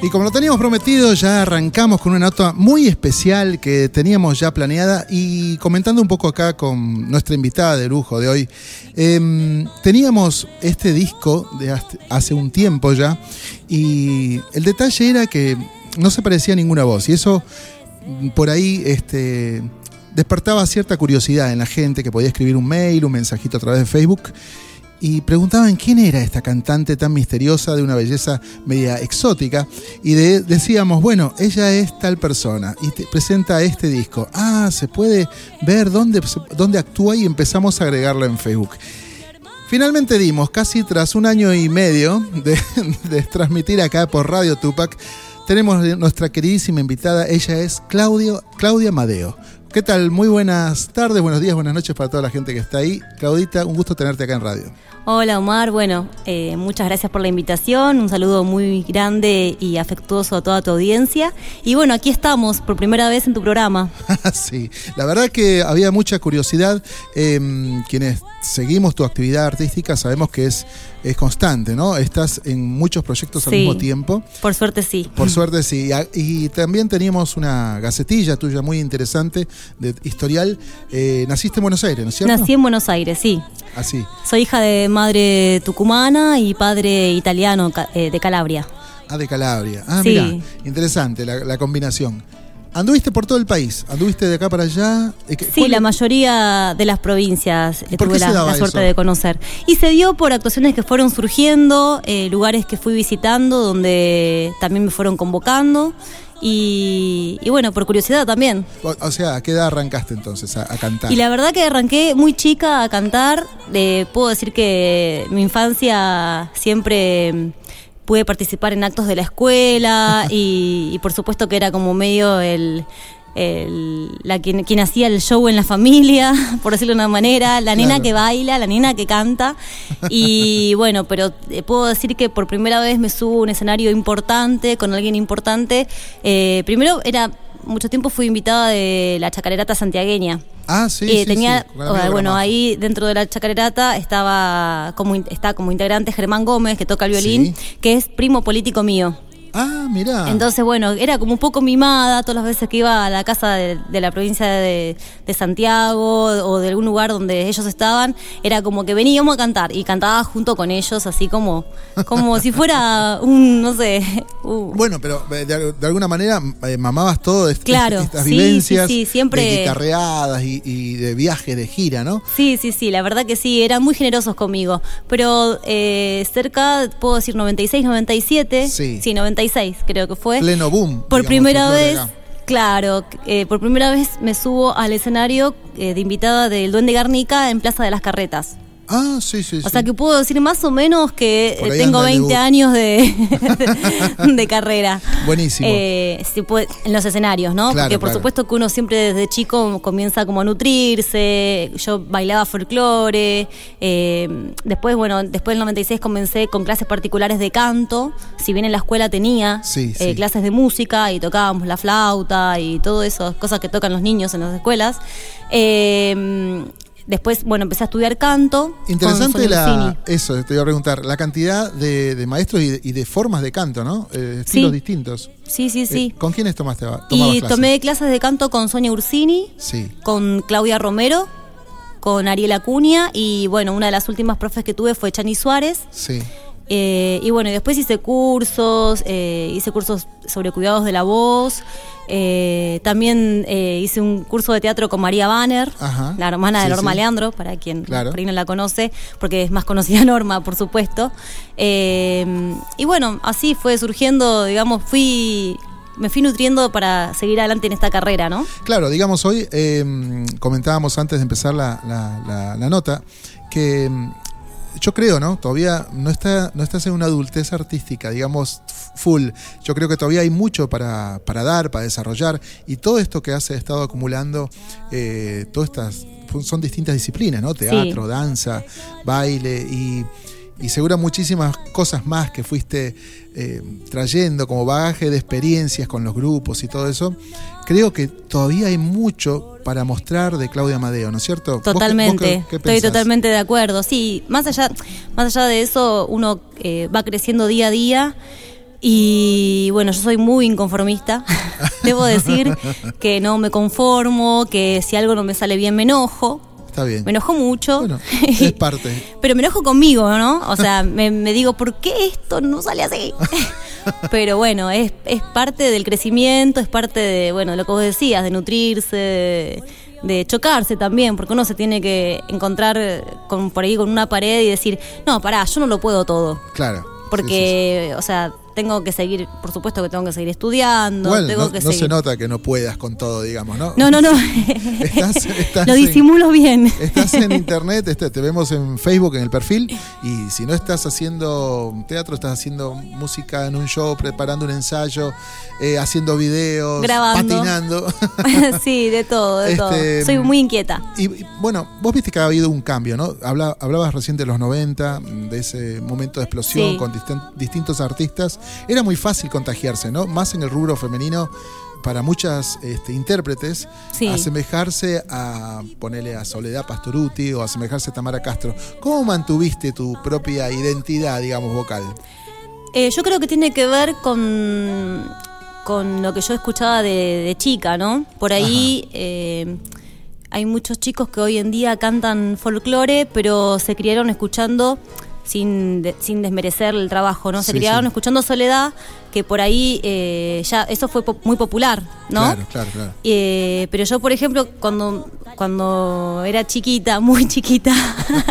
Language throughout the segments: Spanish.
Y como lo teníamos prometido, ya arrancamos con una nota muy especial que teníamos ya planeada y comentando un poco acá con nuestra invitada de lujo de hoy. Em, teníamos este disco de hace un tiempo ya y el detalle era que no se parecía a ninguna voz y eso por ahí este, despertaba cierta curiosidad en la gente que podía escribir un mail, un mensajito a través de Facebook y preguntaban quién era esta cantante tan misteriosa de una belleza media exótica y decíamos, bueno, ella es tal persona y te presenta este disco. Ah, se puede ver dónde, dónde actúa y empezamos a agregarla en Facebook. Finalmente dimos, casi tras un año y medio de, transmitir acá por Radio Tupac, tenemos nuestra queridísima invitada, ella es Claudia Madeo. ¿Qué tal? Muy buenas tardes, buenos días, buenas noches para toda la gente que está ahí. Claudita, un gusto tenerte acá en radio. Hola Omar, bueno, eh, muchas gracias por la invitación, un saludo muy grande y afectuoso a toda tu audiencia. Y bueno, aquí estamos por primera vez en tu programa. sí, la verdad que había mucha curiosidad. Em, quienes seguimos tu actividad artística sabemos que es, es constante, ¿no? Estás en muchos proyectos al mismo tiempo. Por suerte sí. Por suerte sí. Y, también teníamos una gacetilla tuya muy interesante de historial. Eh, naciste en Buenos Aires, ¿no es cierto? Nací en Buenos Aires, sí. Así. Soy hija de madre tucumana y padre italiano eh, de Calabria. Ah, de Calabria. Ah, mira, interesante la, combinación. ¿Anduviste por todo el país? ¿Anduviste de acá para allá? Sí, la mayoría de las provincias tuve la, suerte de conocer. Y se dio por actuaciones que fueron surgiendo, eh, lugares que fui visitando, donde también me fueron convocando. Y, bueno, por curiosidad también. O, sea, ¿a qué edad arrancaste entonces a, cantar? Y la verdad que arranqué muy chica a cantar. Eh, puedo decir que mi infancia siempre mm, pude participar en actos de la escuela y por supuesto que era como medio el, la quien, quien, hacía el show en la familia, por decirlo de una manera, la nena que baila, la nena que canta. Y bueno, pero eh, puedo decir que por primera vez me subo a un escenario importante, con alguien importante. Eh, primero era, mucho tiempo fui invitada de la chacarerata santiagueña. Ah, sí, eh, tenía, Bueno, ahí dentro de la chacarerata estaba como, está como integrante Germán Gómez, que toca el violín, que es primo político mío. Ah, mira. Entonces, bueno, era como un poco mimada todas las veces que iba a la casa de, la provincia de, Santiago o de algún lugar donde ellos estaban, era como que veníamos a cantar y cantaba junto con ellos, así como, como si fuera un, no sé. Bueno, pero eh, de, alguna manera eh, mamabas todo claro, estas vivencias sí, siempre... de guitarreadas y, de viaje, de gira, ¿no? Sí, sí, sí, la verdad que sí, eran muy generosos conmigo. Pero eh, cerca, puedo decir 96, 97, sí, sí 96 creo que fue. Pleno boom. Por primera vez. Claro, eh, por primera vez me subo al escenario eh, de invitada del Duende Garnica en Plaza de las Carretas. Ah, sí, sí. O sea que puedo decir más o menos que eh, tengo 20 años de, de, carrera. Buenísimo. Eh, en los escenarios, ¿no? Porque por supuesto que uno siempre desde chico comienza como a nutrirse. Yo bailaba folclore. Eh, después, bueno, después del 96 comencé con clases particulares de canto. Si bien en la escuela tenía clases de música y tocábamos la flauta y todo eso, cosas que tocan los niños en las escuelas. Eh, Después, bueno, empecé a estudiar canto. Interesante la, eso, te iba a preguntar, la cantidad de, maestros y de, formas de canto, ¿no? Eh, estilos distintos. Sí, sí, sí. Eh, ¿Con quiénes tomaste Y tomé clases de canto con Sonia Ursini, sí. con Claudia Romero, con Ariel Acuña y bueno, una de las últimas profes que tuve fue Chani Suárez. Sí. Eh, y bueno, y después hice cursos, eh, hice cursos sobre cuidados de la voz. Eh, también hice un curso de teatro con María Banner, la hermana de Norma Leandro, para quien por ahí no la conoce, porque es más conocida Norma, por supuesto. y bueno, así fue surgiendo, digamos, fui me fui nutriendo para seguir adelante en esta carrera, ¿no? Claro, digamos, hoy comentábamos antes de empezar la, la nota que yo creo, ¿no? Todavía no, está, no estás en una adultez artística, digamos, full. Yo creo que todavía hay mucho para, para dar, para desarrollar. Y todo esto que has estado acumulando, eh, todas estas son distintas disciplinas, ¿no? Teatro, danza, baile y y seguro muchísimas cosas más que fuiste eh, trayendo como bagaje de experiencias con los grupos y todo eso, creo que todavía hay mucho para mostrar de Claudia Amadeo, ¿no es cierto? Totalmente, estoy totalmente de acuerdo. Sí, más allá, más allá de eso, uno eh, va creciendo día a día. Y bueno, yo soy muy inconformista. Debo decir que no me conformo, que si algo no me sale bien me enojo. Me enojo mucho. Bueno, es parte. Pero me enojo conmigo, ¿no? O sea, me, digo, ¿por qué esto no sale así? Pero bueno, es, es parte del crecimiento, es parte de, bueno, lo que vos decías, de nutrirse, de, chocarse también, porque uno se tiene que encontrar con, por ahí con una pared y decir, no, pará, yo no lo puedo todo. Claro. Porque, o sea, tengo que seguir, por supuesto que tengo que seguir estudiando. tengo no, que no se nota que no puedas con todo, digamos, ¿no? No, no, no. Lo disimulo bien. Estás en internet, este, te vemos en Facebook, en el perfil, y si no estás haciendo teatro, estás haciendo música en un show, preparando un ensayo, eh, haciendo videos, Grabando. patinando. sí, de todo, de todo. Este, Soy muy inquieta. Y, bueno, vos viste que ha habido un cambio, ¿no? hablabas recién de los 90, de ese momento de explosión con distintos artistas era muy fácil contagiarse, ¿no? Más en el rubro femenino para muchas este, intérpretes asemejarse a ponerle a Soledad Pastoruti o asemejarse a Tamara Castro. ¿Cómo mantuviste tu propia identidad, digamos, vocal? Eh, yo creo que tiene que ver con, con lo que yo escuchaba de, chica, ¿no? Por ahí eh, hay muchos chicos que hoy en día cantan folclore, pero se criaron escuchando sin, sin desmerecer el trabajo, ¿no? Se criaron escuchando Soledad, que por ahí eh, ya eso fue muy popular, ¿no? Claro, claro, claro. Eh, pero yo, por ejemplo, cuando, cuando era chiquita, muy chiquita,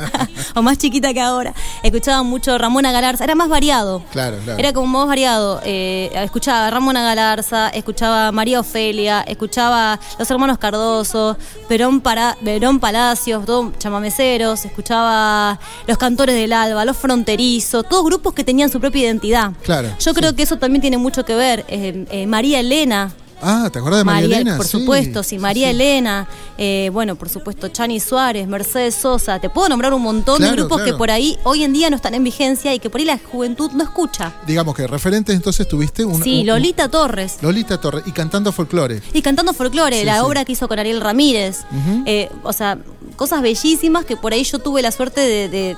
o más chiquita que ahora, escuchaba mucho Ramona Galarza, era más variado. Claro, claro. Era como más variado. Eh, escuchaba Ramona Galarza, escuchaba María Ofelia, escuchaba Los Hermanos Cardoso, Perón, Para, Perón Palacios, todos chamameceros, escuchaba Los Cantores del Alba, Los Fronterizos, todos grupos que tenían su propia identidad. Claro. Yo creo que eso también tiene mucho que ver. Eh, eh, María Elena. Ah, ¿te acuerdas de María, Elena? Por supuesto, sí, María Elena, eh, bueno, por supuesto, Chani Suárez, Mercedes Sosa, te puedo nombrar un montón de grupos que por ahí hoy en día no están en vigencia y que por ahí la juventud no escucha. Digamos que referentes entonces tuviste un... Sí, Lolita Torres. Lolita Torres, y cantando folclore. Y cantando folclore, la obra que hizo con Ariel Ramírez. o sea, cosas bellísimas que por ahí yo tuve la suerte de,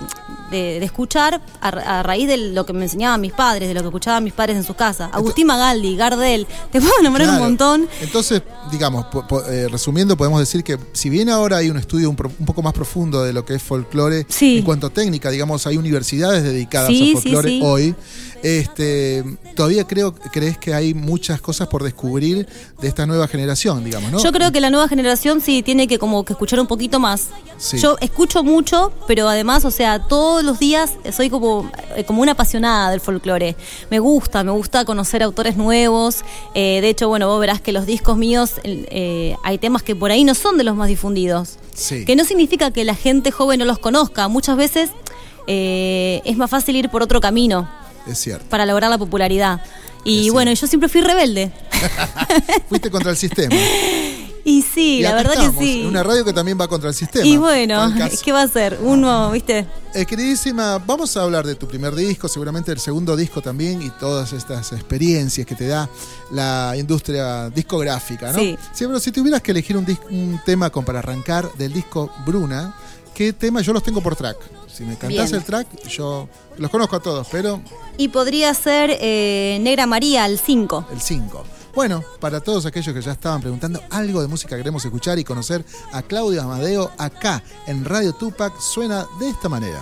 de, escuchar a, raíz de lo que me enseñaban mis padres, de lo que escuchaban mis padres en sus casas. Agustín Magaldi, Gardel, te puedo nombrar un montón. Entonces, digamos, eh, resumiendo, podemos decir que si bien ahora hay un estudio un, poco más profundo de lo que es folclore en cuanto a técnica, digamos, hay universidades dedicadas a folclore hoy. Este, todavía creo, crees que hay muchas cosas por descubrir de esta nueva generación, digamos, ¿no? Yo creo que la nueva generación sí tiene que como que escuchar un poquito más. Yo escucho mucho, pero además, o sea, todos los días soy como, eh, como una apasionada del folclore. Me gusta, me gusta conocer autores nuevos. Eh, de hecho, bueno, vos verás que los discos míos eh, hay temas que por ahí no son de los más difundidos. Que no significa que la gente joven no los conozca. Muchas veces es más fácil ir por otro camino es cierto. Para lograr la popularidad. Y bueno, yo siempre fui rebelde. Fuiste contra el sistema. Y sí, la verdad que sí. Una radio que también va contra el sistema. Y bueno, ¿qué va a ser? Uno, ¿viste? Eh, queridísima, vamos a hablar de tu primer disco, seguramente el segundo disco también y todas estas experiencias que te da la industria discográfica, ¿no? Sí. pero si tuvieras que elegir un, un tema con, para arrancar del disco Bruna, ¿qué tema? Yo los tengo por track. Si me cantás el track, yo los conozco a todos, pero... Y podría ser eh, Negra María, el 5. El 5. Bueno, para todos aquellos que ya estaban preguntando algo de música queremos escuchar y conocer a Claudio Amadeo acá en Radio Tupac, suena de esta manera.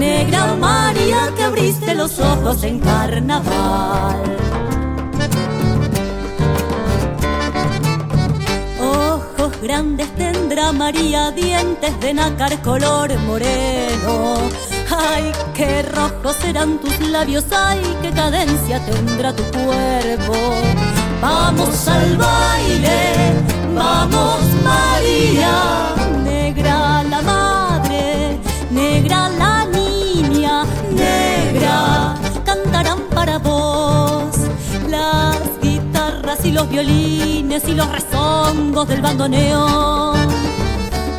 Negra María que abriste los ojos en carnaval. Ojos grandes tendrá María, dientes de nácar color moreno. Ay, qué rojos serán tus labios, ay, qué cadencia tendrá tu cuerpo. Vamos al baile, vamos María, y los violines y los rezongos del bandoneón.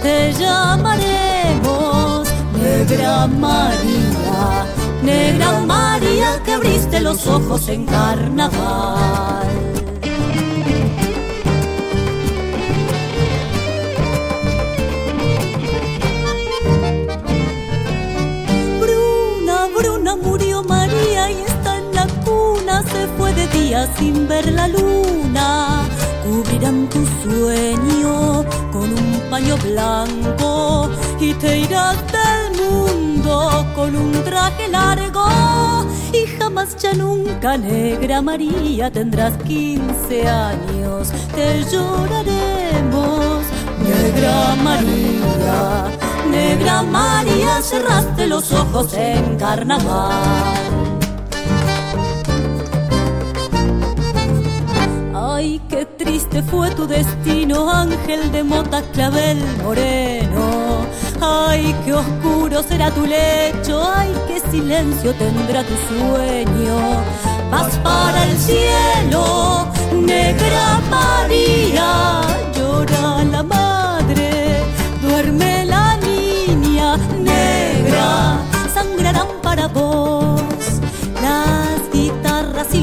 Te llamaremos Negra María, Negra María que abriste los ojos en carnaval. Sin ver la luna. Cubrirán tu sueño con un paño blanco y te irás del mundo con un traje largo y jamás ya nunca negra María tendrás 15 años te lloraremos negra María negra María cerraste los ojos en carnaval Ay, qué triste fue tu destino, ángel de mota clavel moreno. Ay, qué oscuro será tu lecho, ay, qué silencio tendrá tu sueño. Vas para el cielo, negra María, llora la madre,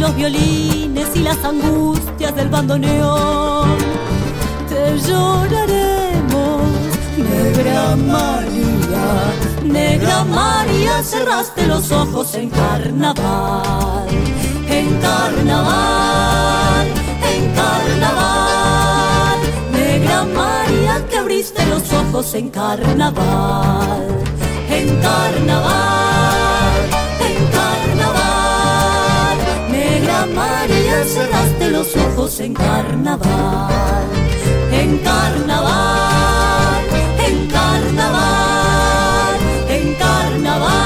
los violines y las angustias del bandoneón. Te lloraremos, negra María, negra María, cerraste los ojos en carnaval, en carnaval, en carnaval. Negra María, que abriste los ojos en carnaval, en carnaval, María, cerraste los ojos en carnaval, en carnaval, en carnaval, en carnaval.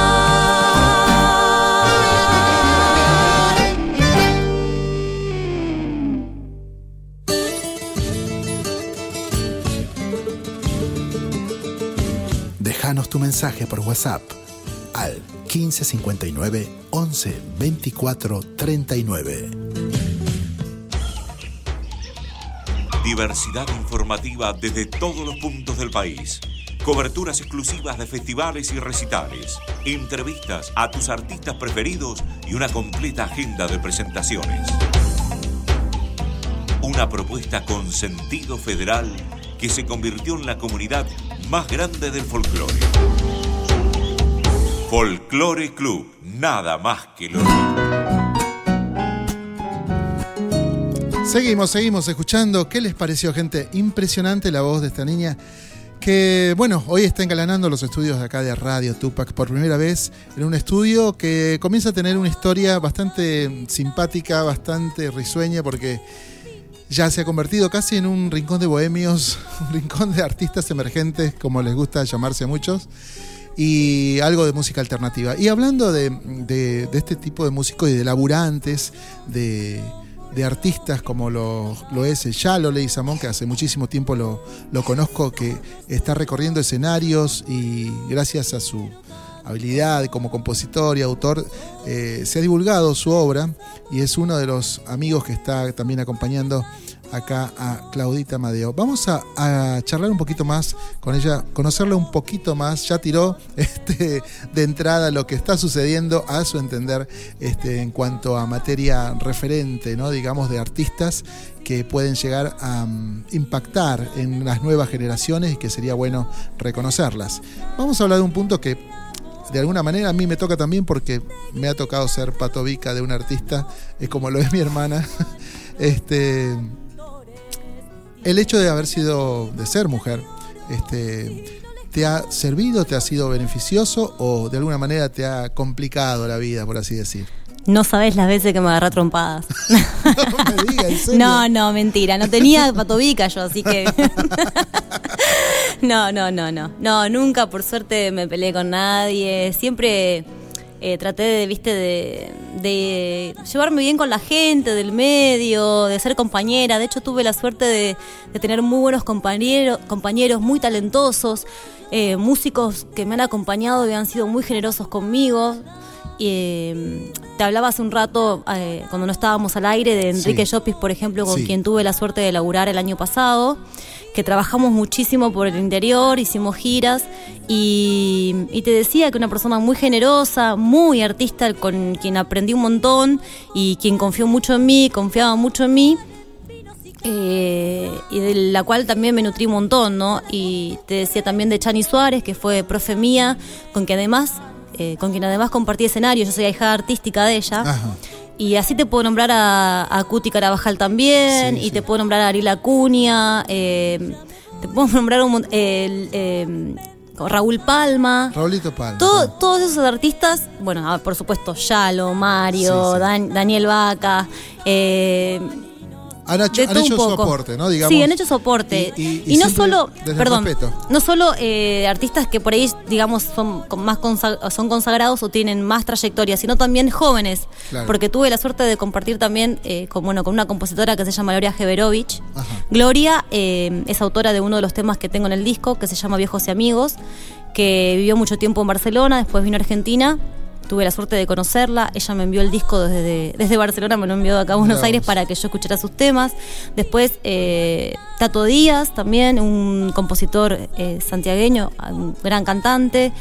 Déjanos tu mensaje por WhatsApp al 1559 11 24 39. Diversidad informativa desde todos los puntos del país. Coberturas exclusivas de festivales y recitales. Entrevistas a tus artistas preferidos y una completa agenda de presentaciones. Una propuesta con sentido federal que se convirtió en la comunidad más grande del folclore. Folclore Club, nada más que lo Seguimos, seguimos escuchando. ¿Qué les pareció, gente? Impresionante la voz de esta niña que, bueno, hoy está engalanando los estudios de acá de Radio Tupac por primera vez en un estudio que comienza a tener una historia bastante simpática, bastante risueña, porque ya se ha convertido casi en un rincón de bohemios, un rincón de artistas emergentes, como les gusta llamarse a muchos, y algo de música alternativa. Y hablando de, de- de este tipo de músicos y de laburantes, de, de artistas como lo, lo es Yalo Samón, que hace muchísimo tiempo lo, lo conozco, que está recorriendo escenarios y gracias a su habilidad como compositor y autor, eh, se ha divulgado su obra y es uno de los amigos que está también acompañando acá a Claudita Madeo. Vamos a, charlar un poquito más con ella, conocerla un poquito más. Ya tiró este, de entrada lo que está sucediendo a su entender este, en cuanto a materia referente, ¿no? digamos, de artistas que pueden llegar a mm, impactar en las nuevas generaciones y que sería bueno reconocerlas. Vamos a hablar de un punto que de alguna manera a mí me toca también porque me ha tocado ser patovica de un artista, es como lo es mi hermana. Este, el hecho de haber sido, de ser mujer, este, ¿te ha servido, te ha sido beneficioso o de alguna manera te ha complicado la vida, por así decir? No sabes las veces que me agarré trompadas. no me digas, ¿en serio? No, no, mentira. No tenía patobica yo, así que. no, no, no, no. No, nunca por suerte me peleé con nadie. Siempre eh, traté de, viste, de, llevarme bien con la gente del medio, de ser compañera. De hecho, tuve la suerte de, de tener muy buenos compañeros, compañeros muy talentosos, eh, músicos que me han acompañado y han sido muy generosos conmigo. Eh, te hablaba hace un rato, eh, cuando no estábamos al aire, de Enrique Sí. Llopis, por ejemplo, con Sí. quien tuve la suerte de laburar el año pasado, que trabajamos muchísimo por el interior, hicimos giras, y, y te decía que una persona muy generosa, muy artista, con quien aprendí un montón, y quien confió mucho en mí, confiaba mucho en mí, eh, y de la cual también me nutrí un montón, ¿no? Y te decía también de Chani Suárez, que fue profe mía, con quien además, eh, con quien además compartí escenario, yo soy ahijada artística de ella. Ajá. Y así te puedo nombrar a, a Cuti Carabajal también, Sí, y sí. te puedo nombrar a Ariel Acuña, eh, te puedo nombrar un, eh, Raúl Palma. Raulito Palma. Todo- todos esos artistas, bueno, ah, por supuesto, Yalo, Mario. Dan- Daniel Vaca, eh, Han hecho, han hecho poco. soporte, ¿no? Digamos. Sí, han hecho soporte. Y, Y, y- y no solo, perdón, no solo eh, artistas que por ahí, digamos, son con- más consa- son consagrados o tienen más trayectoria, sino también jóvenes. Claro. Porque tuve la suerte de compartir también eh, con, bueno, con una compositora que se llama Gloria Jeverovich. Ajá. Gloria eh, es autora de uno de los temas que tengo en el disco, que se llama Viejos y Amigos, que vivió mucho tiempo en Barcelona, después vino a Argentina. Tuve la suerte de conocerla. Ella me envió el disco desde, desde Barcelona, me lo envió acá a Buenos Aires para que yo escuchara sus temas. Después, eh, Tato Díaz, también un compositor eh, santiagueño, un gran cantante.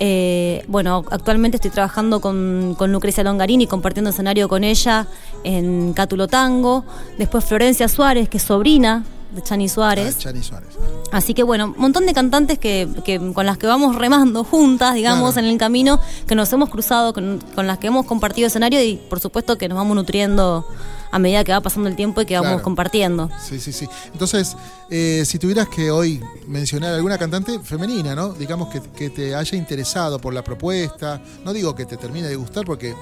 Eh, bueno, actualmente estoy trabajando con, con Lucrecia Longarini, compartiendo escenario con ella en Cátulo Tango. Después Florencia Suárez, que es sobrina de Chani Suárez. Ah, Chani Suárez. Así que bueno, un montón de cantantes que, que- con las que vamos remando juntas, digamos, Claro. en el camino, que nos hemos cruzado, con, con las que hemos compartido escenario y por supuesto que nos vamos nutriendo a medida que va pasando el tiempo y que vamos compartiendo. Sí, sí, sí. Entonces, eh, si tuvieras que hoy mencionar alguna cantante femenina, ¿no? Digamos que, que te haya interesado por la propuesta, no digo que te termine de gustar, porque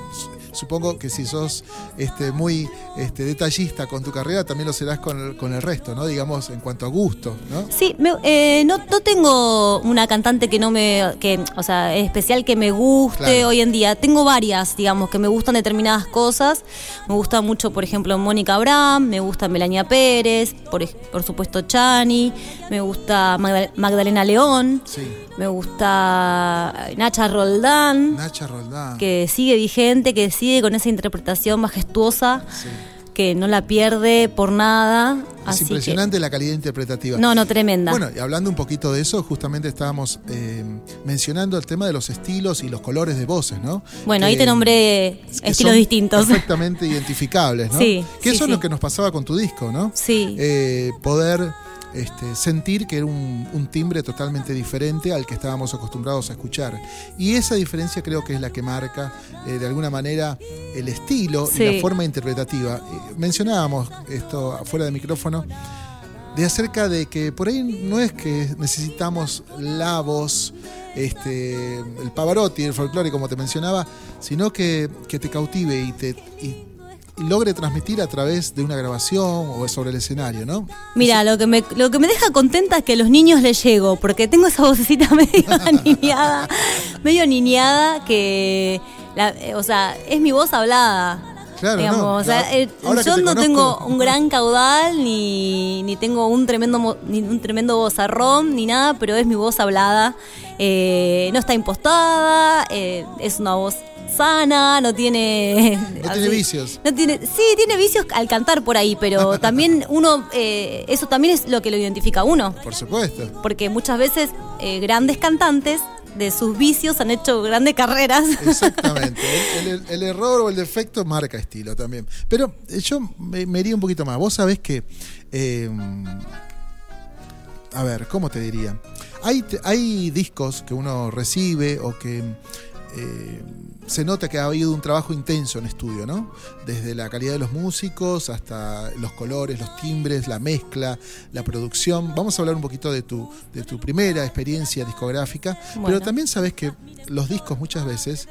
supongo que si sos este, muy este, detallista con tu carrera, también lo serás con el, con el resto, ¿no? Digamos, en cuanto a gusto, ¿no? Sí, me- eh, no, no tengo una cantante que no me, que, o sea, especial que me guste Claro. hoy en día. Tengo varias, digamos, que me gustan determinadas cosas. Me gusta mucho, por ejemplo, Mónica Abraham, me gusta Melania Pérez, por, por supuesto Chani, me gusta Magda- Magdalena León, Sí. me gusta Nacha Roldán, Nacha Roldán. que sigue vigente, que sigue con esa interpretación majestuosa, Sí. que no la pierde por nada. Es así que- impresionante la calidad interpretativa. no, no, tremenda. Bueno, y hablando un poquito de eso, justamente estábamos eh, mencionando el tema de los estilos y los colores de voces, ¿no? Bueno, ahí Que- te nombré estilos distintos. Perfectamente identificables, ¿no? Sí, Que sí, eso es lo que nos pasaba con tu disco, ¿no? Sí. Eh, poder este, sentir que era un, un timbre totalmente diferente al que estábamos acostumbrados a escuchar. Y esa diferencia creo que es la que marca eh, de alguna manera el estilo y la forma interpretativa. Eh, mencionábamos esto afuera de micrófono de acerca de que por ahí no es que necesitamos la voz, este, el Pavarotti, el folclore, como te mencionaba, sino que, que te cautive y te y logre transmitir a través de una grabación o sobre el escenario, ¿no? Mira, lo que, me, lo que me deja contenta es que a los niños les llego, porque tengo esa vocecita medio niñada, medio niñada que, la- eh, o sea, es mi voz hablada. Claro, digamos, no, o sea, la- yo te no conozco- tengo un gran caudal, ni, ni tengo un tremendo, ni un tremendo vozarrón, ni nada, pero es mi voz hablada. Eh, no está impostada, eh, es una voz sana, no tiene... No tiene vicios. No tiene, sí, tiene vicios al cantar por ahí, pero también uno, eh, eso también es lo que lo identifica a uno. Por supuesto. Porque muchas veces eh, grandes cantantes de sus vicios han hecho grandes carreras. Exactamente. El, el- el error o el defecto marca estilo también. Pero eh, yo me, me iría un poquito más. Vos sabés que. eh, a ver, ¿cómo te diría? Hay, hay discos que uno recibe o que eh, se nota que ha habido un trabajo intenso en estudio, ¿no? Desde la calidad de los músicos hasta los colores, los timbres, la mezcla, la producción. Vamos a hablar un poquito de tu, de tu primera experiencia discográfica, Bueno. pero también sabes que los discos muchas veces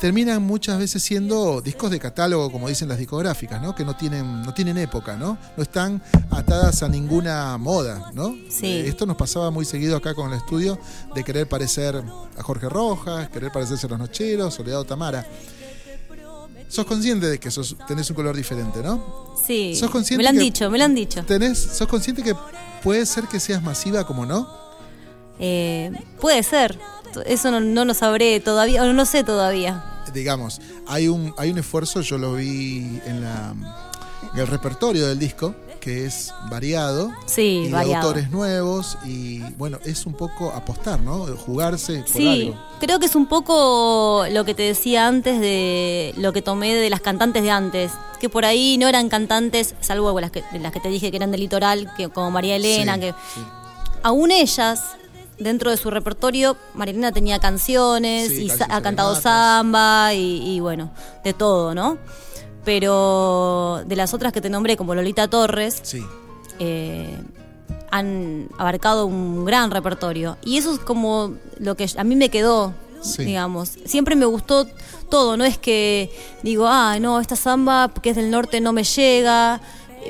terminan muchas veces siendo discos de catálogo, como dicen las discográficas, ¿no? Que no tienen, no tienen época, ¿no? No están atadas a ninguna moda, ¿no? Sí. Eh, esto nos pasaba muy seguido acá con el estudio de querer parecer a Jorge Rojas, querer parecerse a los Nocheros, Soledad Tamara. Sos consciente de que sos, tenés un color diferente, ¿no? Sí, ¿Sos consciente me lo han dicho, me lo han dicho. Tenés, sos consciente que puede ser que seas masiva como no. Eh, puede ser, eso no, no lo sabré todavía, o no lo sé todavía. digamos, hay un, hay un esfuerzo, yo lo vi en, la, en el repertorio del disco, que es variado. Sí, y de variado. autores nuevos y bueno, es un poco apostar, ¿no? Jugarse por Sí, algo. creo que es un poco lo que te decía antes de lo que tomé de las cantantes de antes, que por ahí no eran cantantes, salvo las que, las que te dije que eran del litoral, que, como María Elena, Sí, que sí. aún ellas, dentro de su repertorio, María Elena tenía canciones Sí, y ha cantado samba y, y bueno, de todo, ¿no? Pero de las otras que te nombré, como Lolita Torres, Sí, eh, han abarcado un gran repertorio. Y eso es como lo que a mí me quedó, Sí. digamos. Siempre me gustó todo, no es que digo, ah, no, esta samba que es del norte no me llega.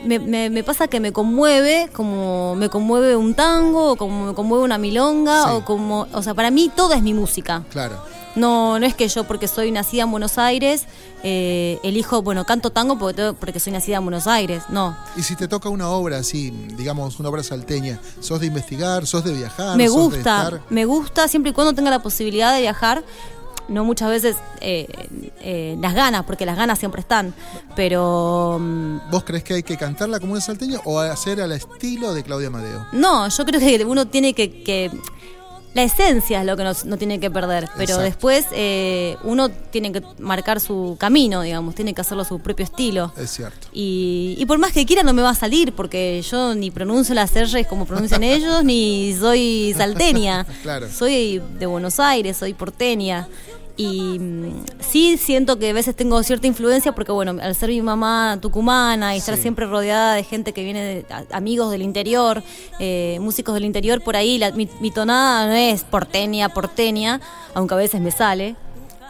Me, me- me pasa que me conmueve, como me conmueve un tango, o como me conmueve una milonga, Sí. o como, o sea, para mí todo es mi música. claro. No, no es que yo porque soy nacida en Buenos Aires, eh, elijo, bueno, canto tango porque, porque soy nacida en Buenos Aires, no. Y si te toca una obra así, digamos, una obra salteña, ¿sos de investigar, sos de viajar? me sos de gusta, estar- me gusta siempre y cuando tenga la posibilidad de viajar. No muchas veces eh, eh, las ganas, porque las ganas siempre están. Pero mm, ¿Vos crees que hay que cantarla como una salteña o hacer al estilo de Claudia Amadeo? no, yo creo que uno tiene que... que- la esencia es lo que no, no tiene que perder, pero Exacto. después eh, uno tiene que marcar su camino, digamos, tiene que hacerlo a su propio estilo. Es cierto. Y, y por más que quiera no me va a salir, porque yo ni pronuncio las R's como pronuncian ellos, ni soy salteña. Claro. Soy de Buenos Aires, soy porteña. Y mm, sí siento que a veces tengo cierta influencia porque, bueno, al ser mi mamá tucumana y estar Sí. siempre rodeada de gente que viene, de, a- amigos del interior, eh, músicos del interior, por ahí la- mi, mi tonada no es porteña, porteña, aunque a veces me sale,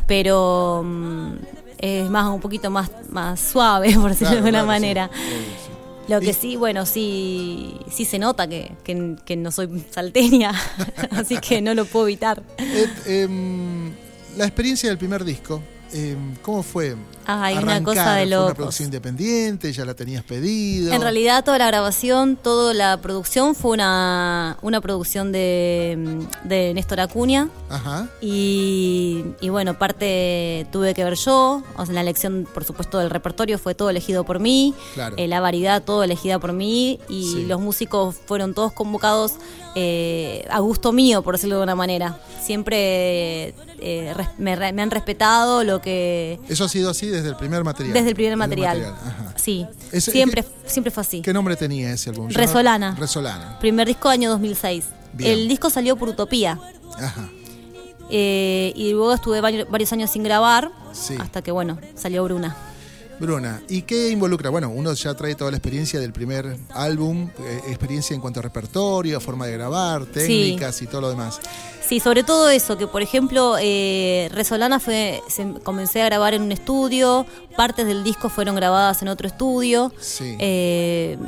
pero mm, es más un poquito más, más suave, por decirlo Claro, de alguna claro, manera. Sí. Lo que sí, bueno, sí, sí se nota que, que- que no soy salteña, así que no lo puedo evitar. Eh, em, la experiencia del primer disco, em, ¿cómo fue? Ah, hay una cosa de ¿Fue una locos. producción independiente? ¿Ya la tenías pedido? En realidad toda la grabación, toda la producción fue una, una producción de, de Néstor Acuña. Ajá. Y, y bueno, parte tuve que ver yo, o sea, la elección, por supuesto, del repertorio fue todo elegido por mí, Claro. eh, la variedad todo elegida por mí, y Sí. los músicos fueron todos convocados eh, a gusto mío, por decirlo de alguna manera. Siempre eh, me, me han respetado lo que... Eso ha sido así desde el primer material. Desde el primer material. Ajá. Sí, Ese- siempre, siempre fue así. ¿Qué nombre tenía ese álbum? Resolana. Resolana. Primer disco año 2006. Bien. El disco salió por Utopía. Ajá. eh, y luego estuve vari- varios años sin grabar, Sí. hasta que, bueno, salió Bruna. Bruna, ¿y qué involucra? Bueno, uno ya trae toda la experiencia del primer álbum, eh, experiencia en cuanto a repertorio, forma de grabar, técnicas y todo lo demás. Sí, sobre todo eso, que por ejemplo, eh, Resolana fue, se- comencé a grabar en un estudio, partes del disco fueron grabadas en otro estudio. Sí. Eh,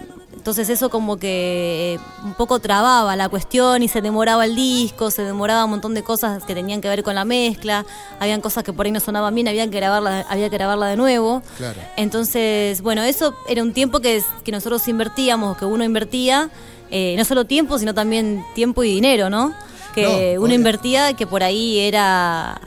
entonces eso como que eh, un poco trababa la cuestión y se demoraba el disco, se demoraba un montón de cosas que tenían que ver con la mezcla, habían cosas que por ahí no sonaban bien, había que grabarla, había que grabarla de nuevo. Claro. Entonces, bueno, eso era un tiempo que, que nosotros invertíamos, que uno invertía, eh, no solo tiempo, sino también tiempo y dinero, ¿no? Que No, uno obvio. invertía que por ahí era,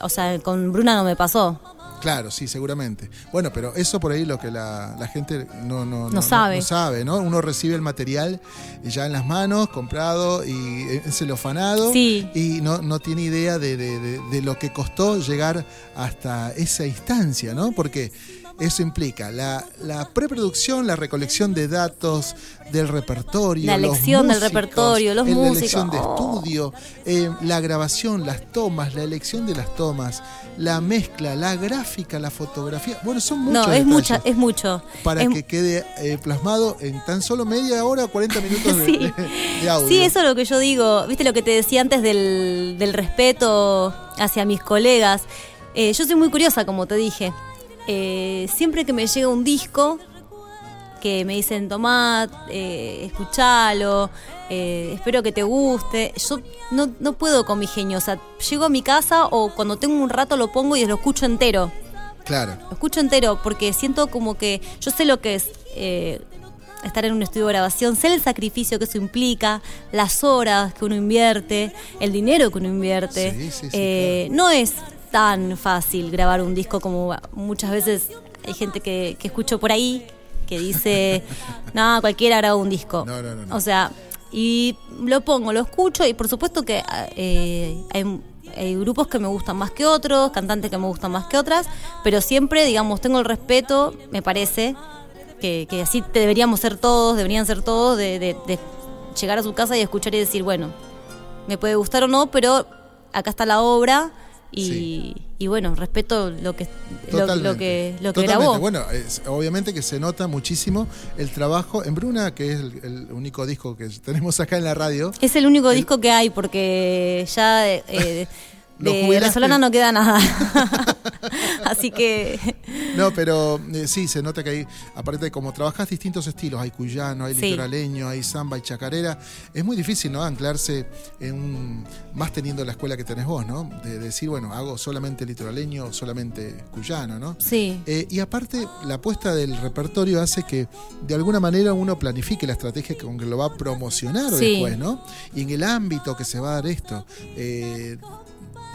o sea, con Bruna no me pasó. Claro, sí, seguramente. Bueno, pero eso por ahí lo que la, la gente no, no, No sabe. No, sabe, ¿no? Uno recibe el material ya en las manos, comprado y celofanado. Sí. Y no, no tiene idea de, de- de- de lo que costó llegar hasta esa instancia, ¿no? Porque eso implica la, la preproducción, la recolección de datos del repertorio, La los elección del repertorio, los la músicos. elección de Oh. estudio, eh, la grabación, las tomas, la elección de las tomas, la mezcla, la gráfica, la fotografía. Bueno, son muchos No, es mucha, es mucho. para Es- que quede eh, plasmado en tan solo media hora o 40 minutos de, Sí. de- de audio. Sí, eso es lo que yo digo. Viste lo que te decía antes del, del respeto hacia mis colegas. Eh, yo soy muy curiosa, como te dije. Eh, siempre que me llega un disco que me dicen, tomá, eh, escuchalo, eh, espero que te guste. Yo no, no puedo con mi genio. O sea, llego a mi casa o cuando tengo un rato lo pongo y lo escucho entero. Claro. Lo escucho entero porque siento como que yo sé lo que es eh, estar en un estudio de grabación, sé el sacrificio que eso implica, las horas que uno invierte, el dinero que uno invierte. Sí, sí, sí, Eh, No es tan fácil grabar un disco como muchas veces hay gente que, que escucho por ahí que dice, no, cualquiera graba un disco. No, no, no, no. O sea, y lo pongo, lo escucho y por supuesto que eh, hay, hay grupos que me gustan más que otros, cantantes que me gustan más que otras, pero siempre, digamos, tengo el respeto, me parece, que, que así te deberíamos ser todos, deberían ser todos, de, de- de llegar a su casa y escuchar y decir, bueno, me puede gustar o no, pero acá está la obra y, Sí. y bueno, respeto lo que lo, que lo que grabó. Bueno, es- obviamente que se nota muchísimo el trabajo en Bruna, que es el, el único disco que tenemos acá en la radio. Es el único disco que hay porque ya eh, Lo de jubilaste. Resolana no queda nada. Así que No, pero eh, sí, se nota que hay, aparte de como trabajas distintos estilos, hay cuyano, hay Sí. litoraleño, hay samba, hay chacarera, es muy difícil, ¿no? Anclarse en un, más teniendo la escuela que tenés vos, ¿no? De decir, bueno, hago solamente litoraleño o solamente cuyano, ¿no? sí. Eh, y aparte, la apuesta del repertorio hace que de alguna manera uno planifique la estrategia con que lo va a promocionar Sí. después, ¿no? Y en el ámbito que se va a dar esto. Eh,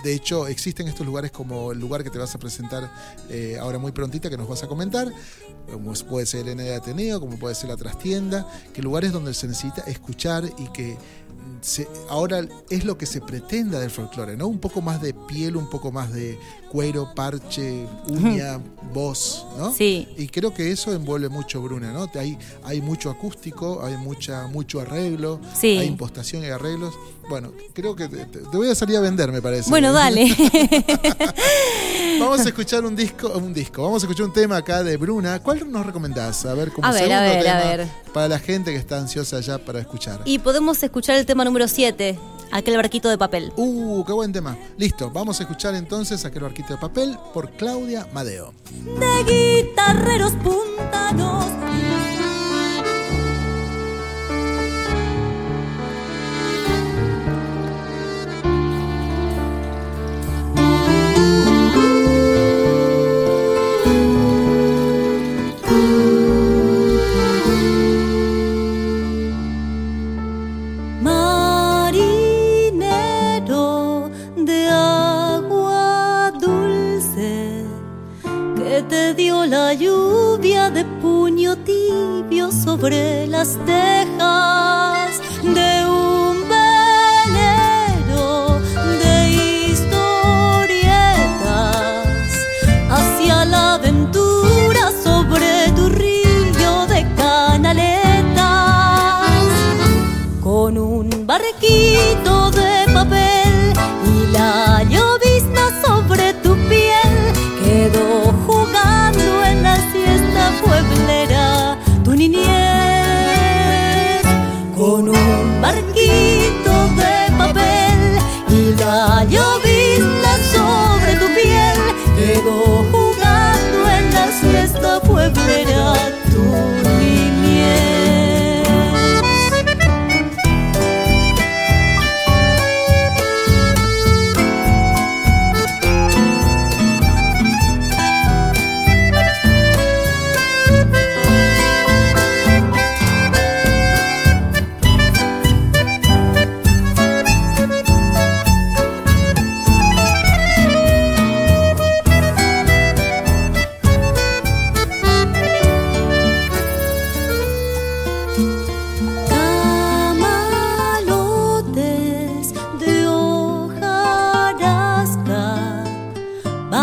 de hecho, existen estos lugares como el lugar que te vas a presentar eh, ahora muy prontita, que nos vas a comentar, como puede ser el ND Ateneo, como puede ser la trastienda, que lugares donde se necesita escuchar y que mm, se- ahora es lo que se pretenda del folclore, ¿no? Un poco más de piel, un poco más de cuero, parche, uña, voz, ¿no? Sí. Y creo que eso envuelve mucho Bruna, ¿no? Hay, hay mucho acústico, hay mucha, mucho arreglo, Sí. hay impostación y arreglos. Bueno, creo que te, voy a salir a vender, me parece. Bueno, dale. Vamos a escuchar un disco, un disco, vamos a escuchar un tema acá de Bruna. ¿Cuál nos recomendás? A ver, como A ver, segundo a ver, tema a ver. para la gente que está ansiosa ya para escuchar. y podemos escuchar el tema número 7, aquel barquito de papel. Uh, qué buen tema. Listo, vamos a escuchar entonces aquel barquito de por Claudia Madeo. de guitarreros.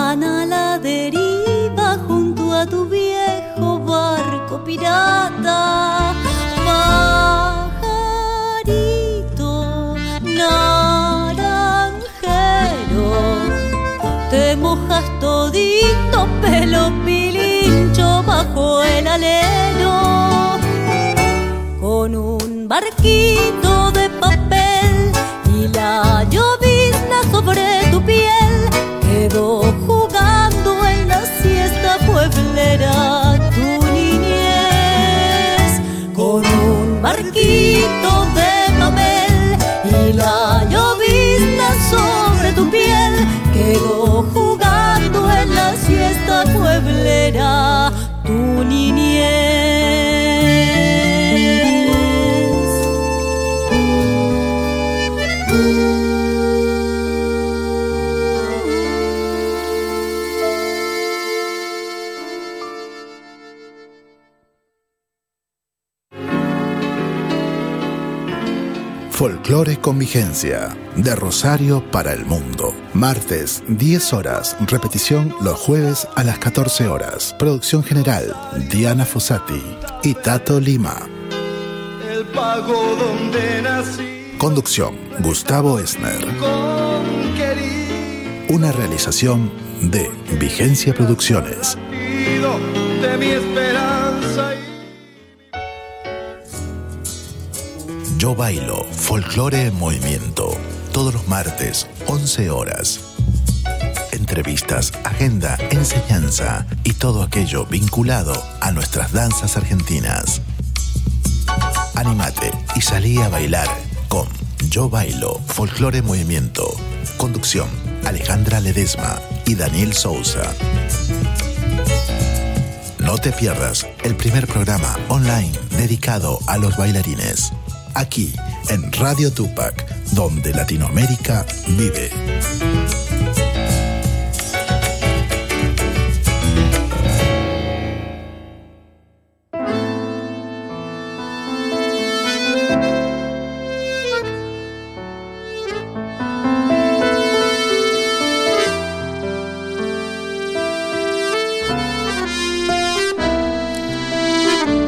van a la deriva junto a tu viejo barco pirata. Pajarito naranjero, te mojas todito, pelo pilincho bajo el alero. Tu niñez Folclore con vigencia. De Rosario para el mundo. Martes, 10 horas. Repetición los jueves a las 14 horas. Producción general, Diana Fossati y Tato Lima. El pago donde nací. Conducción, Gustavo Esner. Una realización de Vigencia Producciones. de mi esperanza y Yo bailo folclore en movimiento todos los martes, 11 horas. Entrevistas, agenda, enseñanza y todo aquello vinculado a nuestras danzas argentinas. Animate y salí a bailar con Yo bailo folclore en movimiento. Conducción, Alejandra Ledesma y Daniel Sousa. No te pierdas el primer programa online dedicado a los bailarines. Aquí, en Radio Tupac, donde Latinoamérica vive.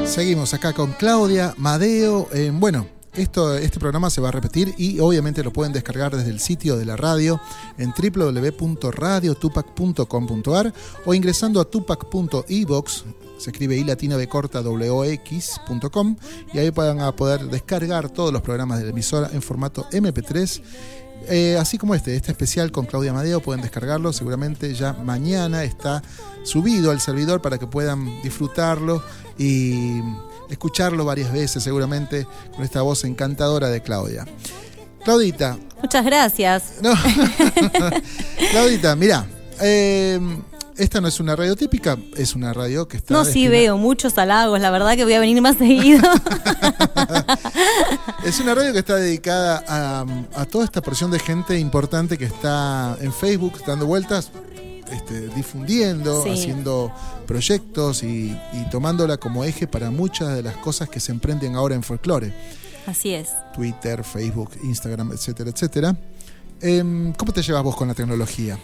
Seguimos acá con Claudia Madeo. Eh, bueno, esto, este programa se va a repetir y obviamente lo pueden descargar desde el sitio de la radio en www.radiotupac.com.ar o ingresando a tupac.ebox, se escribe i latina b corta w-x.com y ahí van a poder descargar todos los programas de la emisora en formato MP3 eh, así como este, este especial con Claudia Madeo, pueden descargarlo. Seguramente ya mañana está subido al servidor para que puedan disfrutarlo y escucharlo varias veces, seguramente, con esta voz encantadora de Claudia. Claudita, Muchas gracias. no. Claudita, mira, eh, esta no es una radio típica, es una radio que está. No, sí destinada- veo muchos halagos, la verdad que voy a venir más seguido. Es una radio que está dedicada a, a toda esta porción de gente importante que está en Facebook dando vueltas, este, difundiendo, Sí. haciendo proyectos y, y tomándola como eje para muchas de las cosas que se emprenden ahora en folclore. Así es. Twitter, Facebook, Instagram, etcétera, etcétera. Em, ¿Cómo te llevas vos con la tecnología?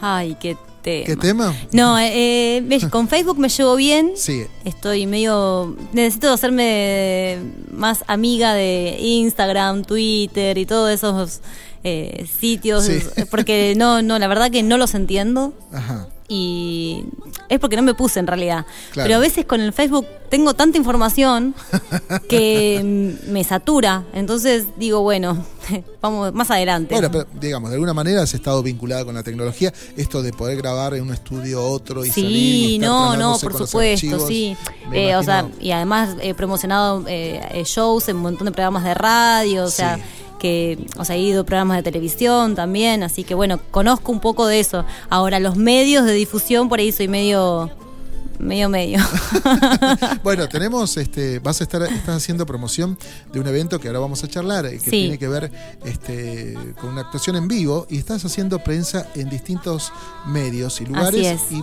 Ay, qué tema. ¿Qué tema? No, eh, eh, con Facebook me llevo bien. Sí, Estoy medio. Necesito hacerme más amiga de Instagram, Twitter y todos esos eh, sitios. Sí. Porque no, no, la verdad que no los entiendo. ajá. Y es porque no me puse en realidad. Claro. Pero a veces con el Facebook tengo tanta información que me satura. Entonces digo, bueno, vamos más adelante. Bueno, pero digamos, de alguna manera has estado vinculada con la tecnología, esto de poder grabar en un estudio otro y salir y Sí, no, no, por supuesto, archivos, sí. Eh, o sea, y además he promocionado eh, eh, shows en un montón de programas de radio, o sea, Sí. Que, o sea, he ido a programas de televisión también, así que bueno, conozco un poco de eso. Ahora, los medios de difusión, por ahí soy medio, medio, medio. Bueno, tenemos, este, vas a estar, estás haciendo promoción de un evento que ahora vamos a charlar, eh, que Sí. tiene que ver este, con una actuación en vivo y estás haciendo prensa en distintos medios y lugares. es. Y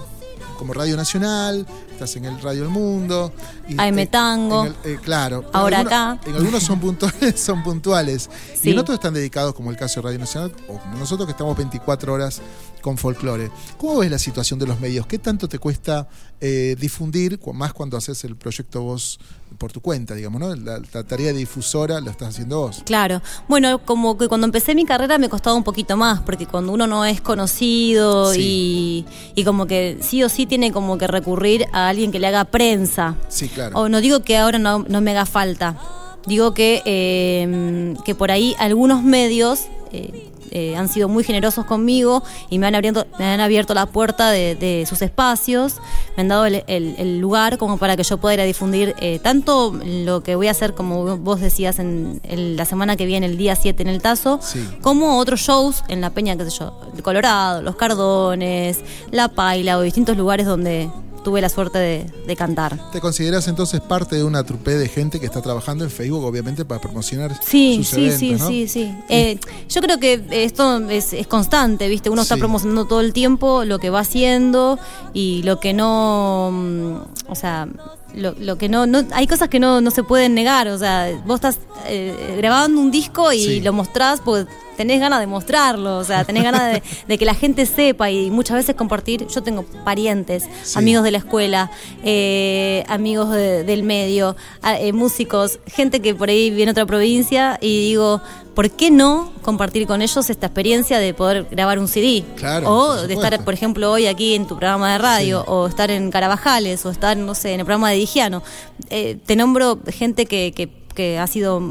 como Radio Nacional, estás en el Radio El Mundo. y, AM eh, Tango. en el- eh, claro. En Ahora algunos- acá. En algunos son puntuales, son puntuales. Y Sí. en otros están dedicados, como el caso de Radio Nacional, o como nosotros que estamos 24 horas con folclore. ¿Cómo ves la situación de los medios? ¿Qué tanto te cuesta eh, difundir, más cuando haces el proyecto vos por tu cuenta, digamos, ¿no? La, la tarea de difusora la estás haciendo vos. Claro. Bueno, como que cuando empecé mi carrera me costaba un poquito más, porque cuando uno no es conocido y, y como que sí o sí tiene como que recurrir a alguien que le haga prensa. Sí, claro. O no digo que ahora no, no me haga falta. Digo que, eh, que por ahí algunos medios eh, eh, han sido muy generosos conmigo y me han, abriendo, me han abierto la puerta de, de sus espacios, me han dado el, el- el lugar como para que yo pueda ir a difundir eh, tanto lo que voy a hacer, como vos decías, en, en la semana que viene, el día 7 en el Tazo, Sí. como otros shows en la Peña, qué sé yo, el Colorado, Los Cardones, La Paila o distintos lugares donde tuve la suerte de, de cantar. ¿Te consideras entonces parte de una trupe de gente que está trabajando en Facebook, obviamente, para promocionar Sí, sus sí, eventos, sí, ¿no? sí, sí. Eh, yo creo que esto es, es constante, ¿viste? Uno está promocionando todo el tiempo lo que va haciendo y lo que no. mm, O sea. Lo, lo que no, no hay cosas que no, no se pueden negar o sea vos estás eh, grabando un disco y Sí. lo mostrás porque tenés ganas de mostrarlo o sea tenés ganas de, de que la gente sepa y muchas veces compartir yo tengo parientes Sí. amigos de la escuela eh, amigos de- del medio eh, músicos gente que por ahí viene a otra provincia y digo ¿por qué no compartir con ellos esta experiencia de poder grabar un CD? Claro, o de estar, por ejemplo, hoy aquí en tu programa de radio, Sí. o estar en Carabajales, o estar, no sé, en el programa de Digiano. Eh, te nombro gente que, que, que ha sido,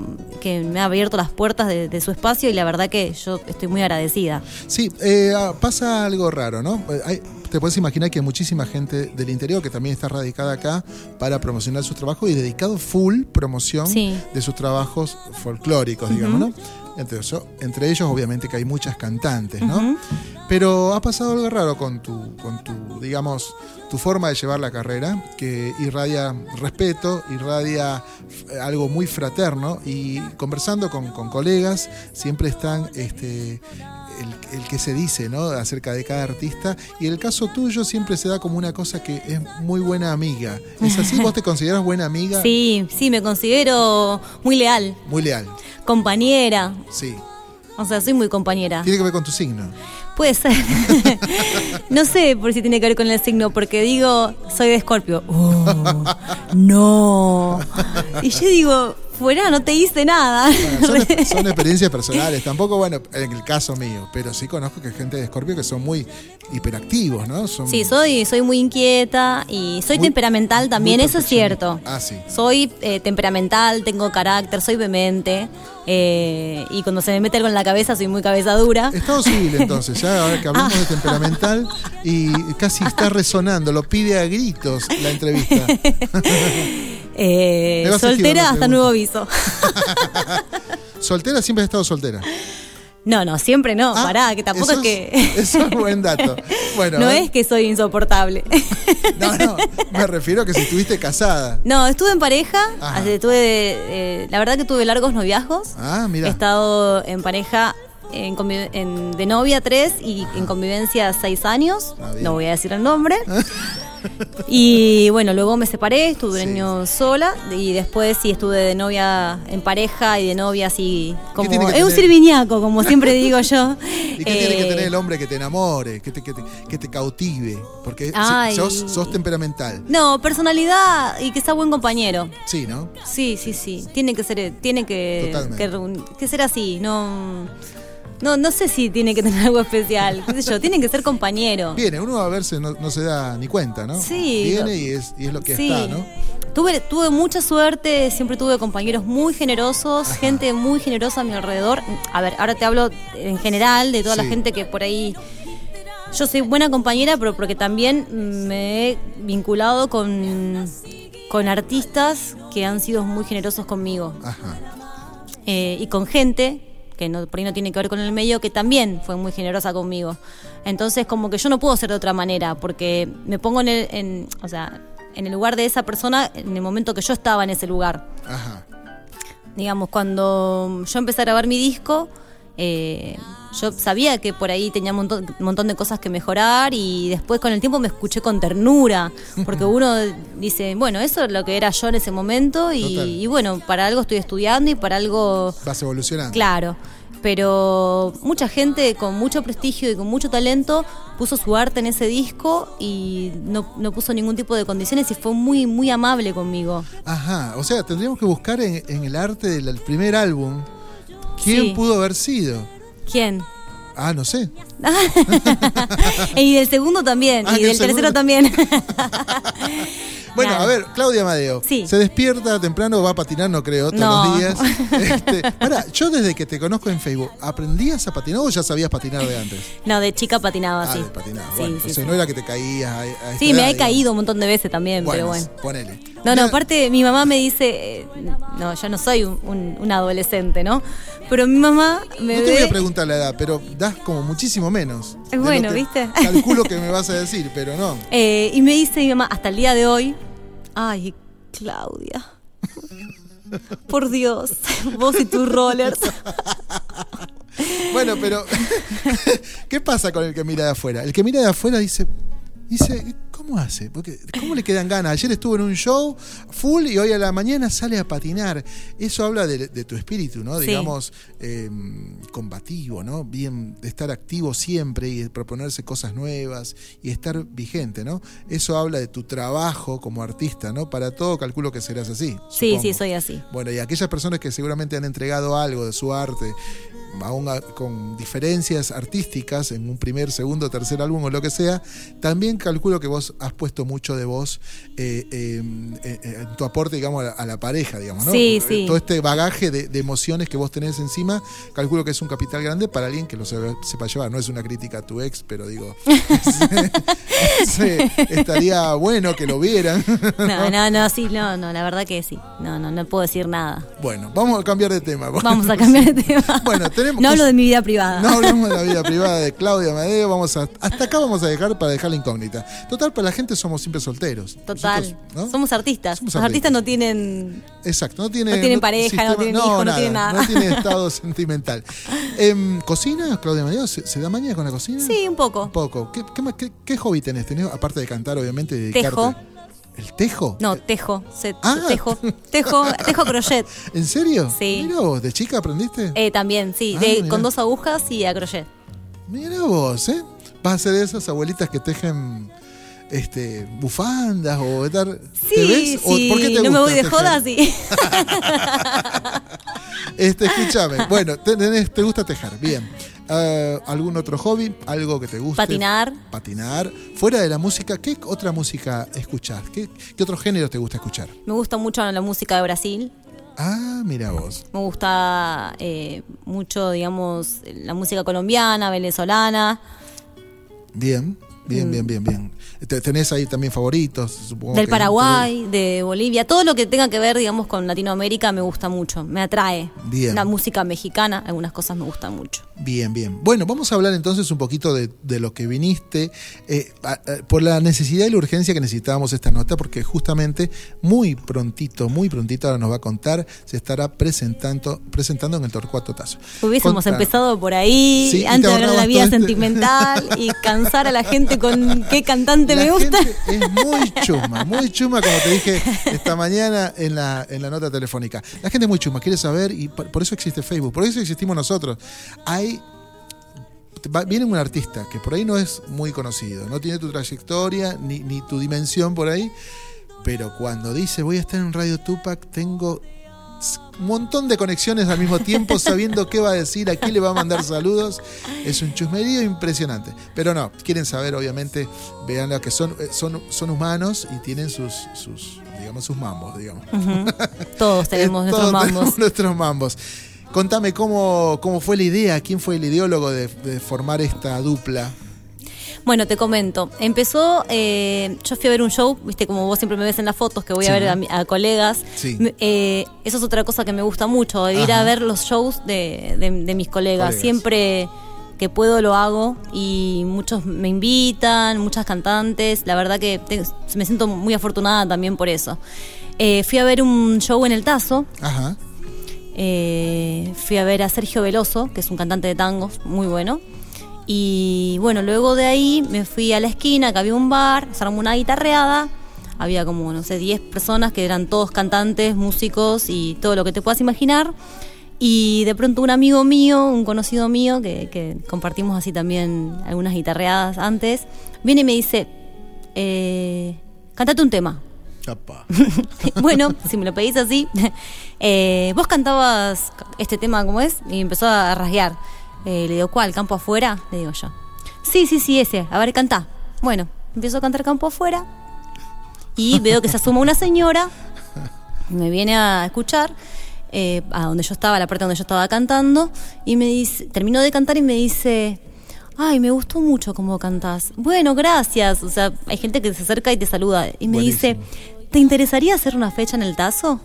que me ha abierto las puertas de, de su espacio y la verdad que yo estoy muy agradecida. Sí, eh, ah, pasa algo raro, ¿no? Eh, hay- te puedes imaginar que hay muchísima gente del interior que también está radicada acá para promocionar sus trabajos y dedicado full promoción Sí. de sus trabajos folclóricos, digamos, ¿no? Entre, entre ellos, obviamente, que hay muchas cantantes, ¿no? Ujú. Pero ha pasado algo raro con tu, con tu, digamos, tu forma de llevar la carrera, que irradia respeto, irradia eh, algo muy fraterno y conversando con, con colegas siempre están este, el, el que se dice ¿no? acerca de cada artista y el caso tuyo siempre se da como una cosa que es muy buena amiga. ¿Es así? ¿Vos te consideras buena amiga? Sí, sí, me considero muy leal, Muy leal, compañera. sí. O sea, soy muy compañera. Tiene que ver con tu signo. Puede ser. no sé por si tiene que ver con el signo, porque digo, soy de Escorpio. Oh, no. Y yo digo, fuera, no te hice nada. Bueno, son, son experiencias personales, tampoco, bueno, en el caso mío, pero sí conozco que hay gente de Escorpio que son muy hiperactivos, ¿no? Son Sí, soy, soy muy inquieta y soy Muy- temperamental también, eso es cierto. Ah, sí. Soy eh, temperamental, tengo carácter, soy vehemente eh, y cuando se me mete algo en la cabeza soy muy cabeza dura. Estado civil, entonces, ya ahora que hablamos Ah. de temperamental y casi está resonando, lo pide a gritos la entrevista. Eh, soltera hasta nuevo aviso. ¿Soltera siempre has estado soltera? No, no, siempre no, Ah, pará, que tampoco es que... Eso es buen dato. Bueno, no es que soy insoportable. No, no, me refiero a que si estuviste casada. No, estuve en pareja, Ajá. así, tuve, eh, la verdad que tuve largos noviazgos. Ah, He mira. estado en pareja en de novia tres y en convivencia seis años. Ah, no voy a decir el nombre. y bueno, luego me separé, estuve Sí. un año sola y después sí estuve de novia en pareja y de novia así como... Es un sirviñaco, como siempre digo yo. ¿Y qué tiene que Eh, tener el hombre que te enamore, que te, que te, que te cautive? Porque Ay. sos, sos temperamental. No, personalidad y que sea buen compañero. Sí, ¿no? Sí, sí, sí. Tiene que ser, tiene que, que ser así. No, no, no sé si tiene que tener algo especial. ¿Qué sé yo? Tiene que ser compañero. Viene, uno a verse no, no se da ni cuenta, ¿no? Sí. Viene y es, y es lo que Sí. está, ¿no? Tuve, tuve mucha suerte, siempre tuve compañeros muy generosos, gente muy generosa a mi alrededor. A ver, ahora te hablo en general de toda Sí. la gente que por ahí. Yo soy buena compañera, pero porque también me he vinculado con, con artistas que han sido muy generosos conmigo. Ajá. eh, y con gente que no, por ahí no tiene que ver con el medio, que también fue muy generosa conmigo. Entonces, como que yo no puedo ser de otra manera, porque me pongo en el, en, o sea, en el lugar de esa persona en el momento que yo estaba en ese lugar. Ajá. Digamos, cuando yo empecé a grabar mi disco, eh, yo sabía que por ahí tenía un montón, montón de cosas que mejorar y después con el tiempo me escuché con ternura, porque uno dice, bueno, eso es lo que era yo en ese momento y, y bueno, para algo estoy estudiando y para algo Vas evolucionando. Claro, pero mucha gente con mucho prestigio y con mucho talento puso su arte en ese disco y no, no puso ningún tipo de condiciones y fue muy, muy amable conmigo. Ajá, o sea, tendríamos que buscar en, en el arte del del primer álbum quién Sí. pudo haber sido. ¿Quién? Ah, no sé. y del segundo también, Ah, y del tercero también. Bueno, a ver, Claudia Amadeo. Sí. Se despierta temprano, va a patinar, no creo, todos No. los días. Este, ahora, yo desde que te conozco en Facebook, ¿aprendías a patinar o ya sabías patinar de antes? no, de chica patinaba, Ah, sí. de. Sí, bueno, sí, o sea, sí. no era que te caías a, a esta Sí, me edad, he digamos. caído un montón de veces también, pero Bueno, ponele. No, no, aparte mi mamá me dice, eh, no, yo no soy un, un- un adolescente, ¿no? Pero mi mamá me No te ve... voy a preguntar la edad, pero das como muchísimo menos. bueno, ¿viste? Calculo que me vas a decir, pero no. Eh, y me dice mi mamá, hasta el día de hoy, ay, Claudia, por Dios, vos y tus rollers. Bueno, pero ¿qué pasa con el que mira de afuera? El que mira de afuera dice, dice, ¿cómo hace? Porque, ¿Cómo le quedan ganas? Ayer estuvo en un show full y hoy a la mañana sale a patinar. Eso habla de, de tu espíritu, ¿no? Sí. Digamos, eh, combativo, ¿no? Bien, de estar activo siempre y de proponerse cosas nuevas y estar vigente, ¿no? Eso habla de tu trabajo como artista, ¿no? Para todo calculo que serás así. Sí, supongo. sí, soy así. Bueno, y aquellas personas que seguramente han entregado algo de su arte, aún con diferencias artísticas en un primer, segundo, tercer álbum o lo que sea, también calculo que vos has puesto mucho de vos eh, eh, eh, en tu aporte, digamos, a la, a la pareja, digamos, ¿no? Sí, sí. Todo este bagaje de, de emociones que vos tenés encima, calculo que es un capital grande para alguien que lo sepa, sepa llevar. No es una crítica a tu ex, pero digo, estaría bueno que lo vieran. No, no, no, sí, no, no, la verdad que sí. No, no, no puedo decir nada. Bueno, vamos a cambiar de tema. Vamos a cambiar de tema. Bueno, tenemos No hablo de mi vida privada. No hablemos de la vida privada de Claudia Amadeo, vamos a, hasta acá vamos a dejar para dejar la incógnita. Total, para la gente somos siempre solteros. Total. Nosotros, ¿no? Somos artistas. Somos Los artistas. artistas no tienen. Exacto, no tiene, No tienen pareja, no tienen hijo, no tienen nada. No tiene estado sentimental. Em, ¿Cocina, Claudia Amadeo? ¿Se, se da maña con la cocina? Sí, un poco. Un poco. ¿Qué, qué, qué- qué hobby tenés? ¿Tenés, aparte de cantar, obviamente, dedicarte? Tejo. ¿El tejo? No, tejo. Se, Ah. tejo. Tejo, tejo crochet. ¿En serio? Sí. Mira vos, ¿de chica aprendiste? Eh, también, sí. Ah, de- con dos agujas y a crochet. Mira vos, ¿eh? Vas a ser de esas abuelitas que tejen este, bufandas o estar. Sí, ¿Te ves? ¿O por qué te no me voy de tejer? joda, sí. Este, escúchame. Bueno, te, tenés- te gusta tejer, bien. Ah, ¿Algún otro hobby? ¿Algo que te guste? Patinar. Patinar. Fuera de la música, ¿qué otra música escuchás? ¿Qué, qué otros géneros te gusta escuchar? Me gusta mucho la música de Brasil. Ah, mira vos. Me gusta eh, mucho, digamos, la música colombiana, venezolana. Bien, bien, bien, bien, bien. Te- ¿Tenés ahí también favoritos? Supongo Mm. Del que- Paraguay, de Bolivia, todo lo que tenga que ver, digamos, con Latinoamérica me gusta mucho, me atrae. Bien. La música mexicana, algunas cosas me gustan mucho. Bien, bien. Bueno, vamos a hablar entonces un poquito de, de lo que viniste, eh, a- a- por la necesidad y la urgencia que necesitábamos esta nota, porque justamente muy prontito, muy prontito ahora nos va a contar, se estará presentando, presentando en el Torcuato Tazo. Hubiésemos empezado por ahí, Sí, antes de hablar de la vida este- sentimental y cansar a la gente con qué cantante La me gusta. gente es muy chuma, muy chuma, como te dije esta mañana en la, en la nota telefónica. La gente es muy chuma, quiere saber, y por, por eso existe Facebook, por eso existimos nosotros. Hay. va- Viene un artista que por ahí no es muy conocido, no tiene tu trayectoria ni, ni tu dimensión por ahí, pero cuando dice voy a estar en Radio Tupac, tengo un montón de conexiones al mismo tiempo, sabiendo qué va a decir, a quién le va a mandar saludos. Es un chusmerío impresionante. Pero no, quieren saber, obviamente, vean que son, eh, son, son humanos y tienen sus, sus, digamos, sus mambos, digamos. Todos tenemos nuestros mambos. tenemos nuestros mambos. Contame cómo, cómo fue la idea, quién fue el ideólogo de, de formar esta dupla. Bueno, te comento. Empezó, eh, yo fui a ver un show, viste, como vos siempre me ves en las fotos, que voy Sí. a ver a, mi- a colegas. Sí. Eh, eso es otra cosa que me gusta mucho, ir Ajá. a ver los shows de, de- de mis colegas. Colegas. Siempre que puedo lo hago y muchos me invitan, muchas cantantes. La verdad que te- me siento muy afortunada también por eso. Eh, fui a ver un show en el Tazo Ajá. eh, fui a ver a Sergio Veloso, que es un cantante de tangos muy bueno. Y bueno, luego de ahí me fui a la esquina, que había un bar, se armó una guitarreada. Había como, no sé, 10 personas que eran todos cantantes, músicos y todo lo que te puedas imaginar. Y de pronto un amigo mío, un conocido mío, que, que compartimos así también algunas guitarreadas antes, viene y me dice, eh, cantate un tema. Chapa. bueno, si me lo pedís así, eh, vos cantabas este tema como es y empezó a rasguear. Eh, le digo, ¿cuál? ¿Campo afuera? Le digo yo. Sí, sí, sí, ese. A ver, cantá. Bueno, empiezo a cantar Campo afuera y veo que se asoma una señora, me viene a escuchar. eh, a donde yo estaba, a la parte donde yo estaba cantando, y me dice, terminó de cantar y me dice, ay, me gustó mucho cómo cantás. Bueno, gracias. O sea, hay gente que se acerca y te saluda. Y me dice, ¿te interesaría hacer una fecha en el Tazo?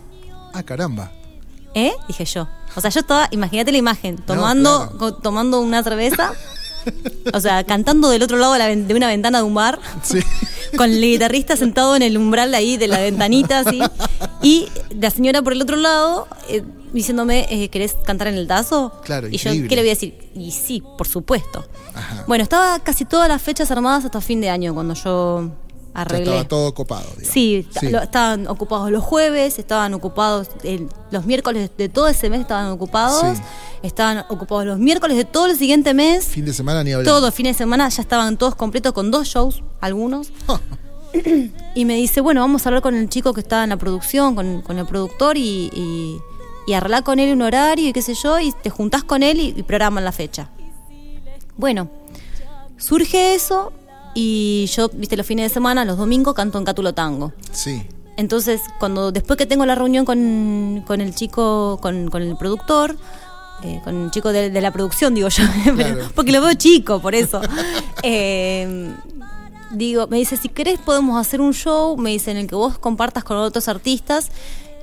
Ah, caramba. ¿Eh? Dije yo. O sea, yo estaba, imagínate la imagen, tomando, claro. co- tomando una cerveza, o sea, cantando del otro lado de, la de una ventana de un bar, Sí. con el guitarrista sentado en el umbral ahí de la ventanita, así, y la señora por el otro lado eh, diciéndome, eh, ¿querés cantar en el tazo? Claro, Y yo. ¿qué le voy a decir? Y sí, por supuesto. Ajá. Bueno, estaba casi todas las fechas armadas hasta fin de año cuando yo Ya estaba todo copado, digamos. Sí, lo- estaban ocupados los jueves, estaban ocupados el- los miércoles de todo ese mes estaban ocupados, Sí. estaban ocupados los miércoles de todo el siguiente mes, Fin de semana ni hablar. todo fin de semana ya estaban todos completos con dos shows, algunos. y me dice, bueno, vamos a hablar con el chico que está en la producción, con, con el productor y, y, y arreglar con él un horario y qué sé yo, y te juntás con él y, y programan la fecha. Bueno, surge eso y yo, viste, los fines de semana, los domingos, canto en Cátulo Tango. Sí. Entonces, cuando después que tengo la reunión con, con el chico, con, con el productor, eh, con el chico de, de la producción, digo yo, pero- porque lo veo chico, por eso. Eh, digo, me dice, si querés podemos hacer un show, me dice, en el que vos compartas con otros artistas.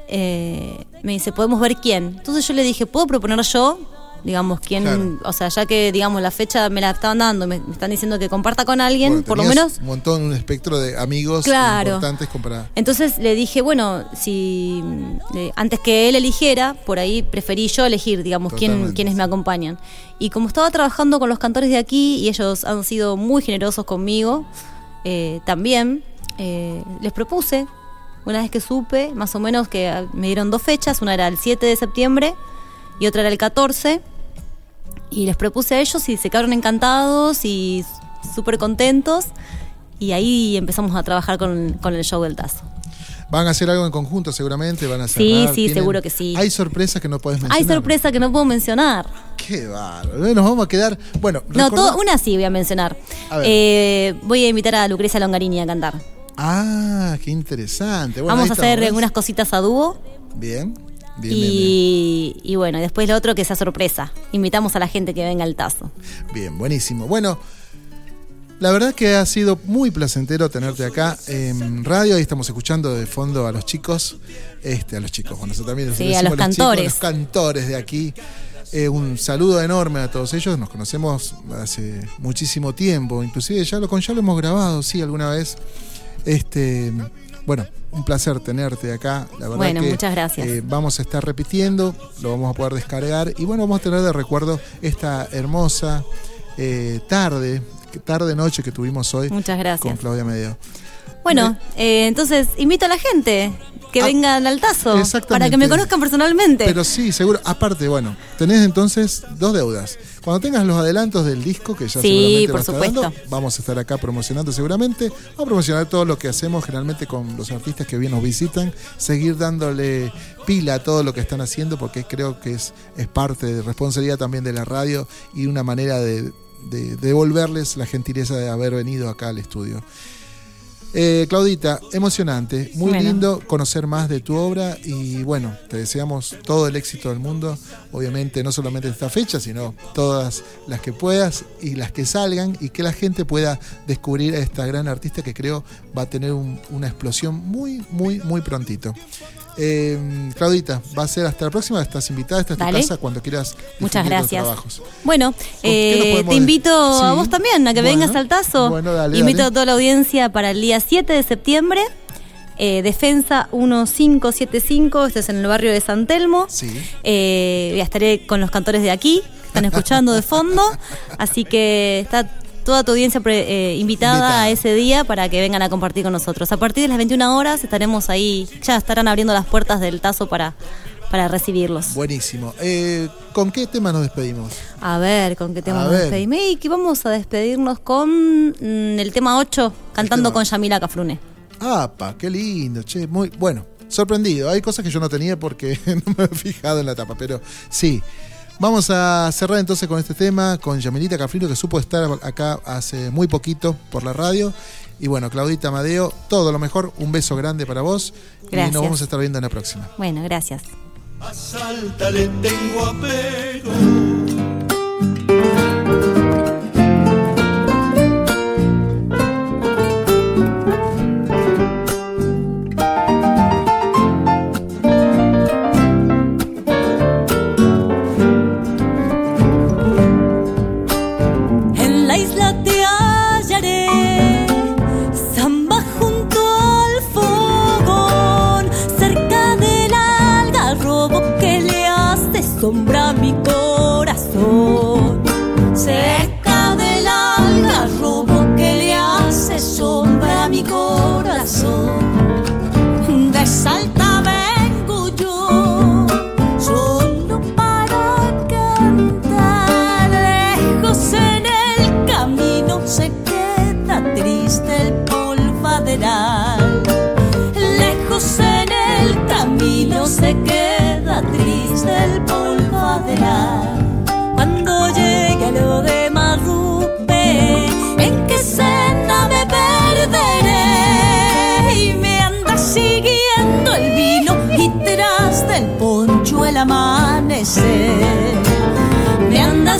Eh, me dice, podemos ver quién. Entonces yo le dije, ¿puedo proponer yo? Digamos, quién, Claro. o sea, ya que, digamos, la fecha me la estaban dando, me, me están diciendo que comparta con alguien, Bueno, por lo menos Un montón, un espectro de amigos Claro. importantes comparados. entonces le dije, bueno, si eh, antes que él eligiera, por ahí preferí yo elegir, digamos, quién, quiénes me acompañan. Y como estaba trabajando con los cantores de aquí y ellos han sido muy generosos conmigo, eh, también eh, les propuse, una vez que supe, más o menos que ah, me dieron dos fechas, una era el 7 de septiembre y otra era el 14. Y les propuse a ellos y se quedaron encantados y súper contentos. Y ahí empezamos a trabajar con, con el show del Tazo. Van a hacer algo en conjunto seguramente, van a Sí, sí, tienen- seguro que sí. Hay sorpresas que no podés mencionar. Hay sorpresa que no puedo mencionar. Qué bárbaro. Nos vamos a quedar. Bueno, No, todo, una sí voy a mencionar. A. Eh, voy a invitar a Lucrecia Longarini a cantar. Ah, qué interesante. Bueno, Vamos a hacer estamos, unas cositas a dúo. Bien, bien, bien, bien. y, y bueno, después lo otro que sea sorpresa. Invitamos a la gente que venga al tazo. Bien, buenísimo. Bueno, la verdad que ha sido muy placentero tenerte acá en radio. Ahí estamos escuchando de fondo a los chicos, este, a los chicos, bueno, eso también Sí, a los chicos, cantores. los cantores de aquí. Eh, un saludo enorme a todos ellos. Nos conocemos hace muchísimo tiempo. Inclusive ya lo con ya lo hemos grabado, sí, alguna vez. Este, bueno, un placer tenerte acá. La verdad Bueno, que, muchas gracias. eh, vamos a estar repitiendo, lo vamos a poder descargar y bueno, vamos a tener de recuerdo esta hermosa eh, tarde, tarde noche que tuvimos hoy Muchas con gracias. Claudia Medeo. Bueno, eh, entonces invito a la gente que Ah, vengan al tazo para que me conozcan personalmente. Pero sí, seguro. Aparte, bueno, tenés entonces dos deudas. Cuando tengas los adelantos del disco, que ya Sí, seguramente por va a estar supuesto. dando, vamos a estar acá promocionando seguramente. Vamos a promocionar todo lo que hacemos generalmente con los artistas que bien nos visitan. Seguir dándole pila a todo lo que están haciendo, porque creo que es, es parte de responsabilidad también de la radio y una manera de, de devolverles la gentileza de haber venido acá al estudio. Eh, Claudita, emocionante, muy Bueno. lindo conocer más de tu obra y bueno, te deseamos todo el éxito del mundo, obviamente no solamente esta fecha, sino todas las que puedas y las que salgan y que la gente pueda descubrir a esta gran artista que creo va a tener un- una explosión muy, muy, muy prontito. Eh, Claudita, va a ser hasta la próxima, estás invitada, esta es tu casa cuando quieras. Muchas gracias. trabajos. Bueno, eh, te invito a vos también a que Bueno. vengas al tazo. Bueno, dale, invito dale. a toda la audiencia para el día 7 de septiembre eh, Defensa 1575, esto es en el barrio de San Telmo. Sí. Eh, ya estaré con los cantores de aquí, que están escuchando de fondo, así que está toda tu audiencia pre- eh, invitada, Invitada. a ese día para que vengan a compartir con nosotros. A partir de las 21 horas estaremos ahí, ya estarán abriendo las puertas del Tazo para, para recibirlos. Buenísimo. Eh, ¿Con qué tema nos despedimos? A ver, ¿con qué tema A nos ver. despedimos? Y que vamos a despedirnos con mm, el tema 8, cantando tema. con Yamila Cafrune. ¡Apa! ¡Qué lindo! Che, muy bueno. Sorprendido. Hay cosas que yo no tenía porque no me he fijado en la tapa, pero sí. Vamos a cerrar entonces con este tema, con Yamilita Cafrino, que supo estar acá hace muy poquito por la radio. Y bueno, Claudita Amadeo, todo lo mejor. Un beso grande para vos. Y Gracias. nos vamos a estar viendo en la próxima. Bueno, gracias. A Salta le tengo apego. Amanecer. Me anda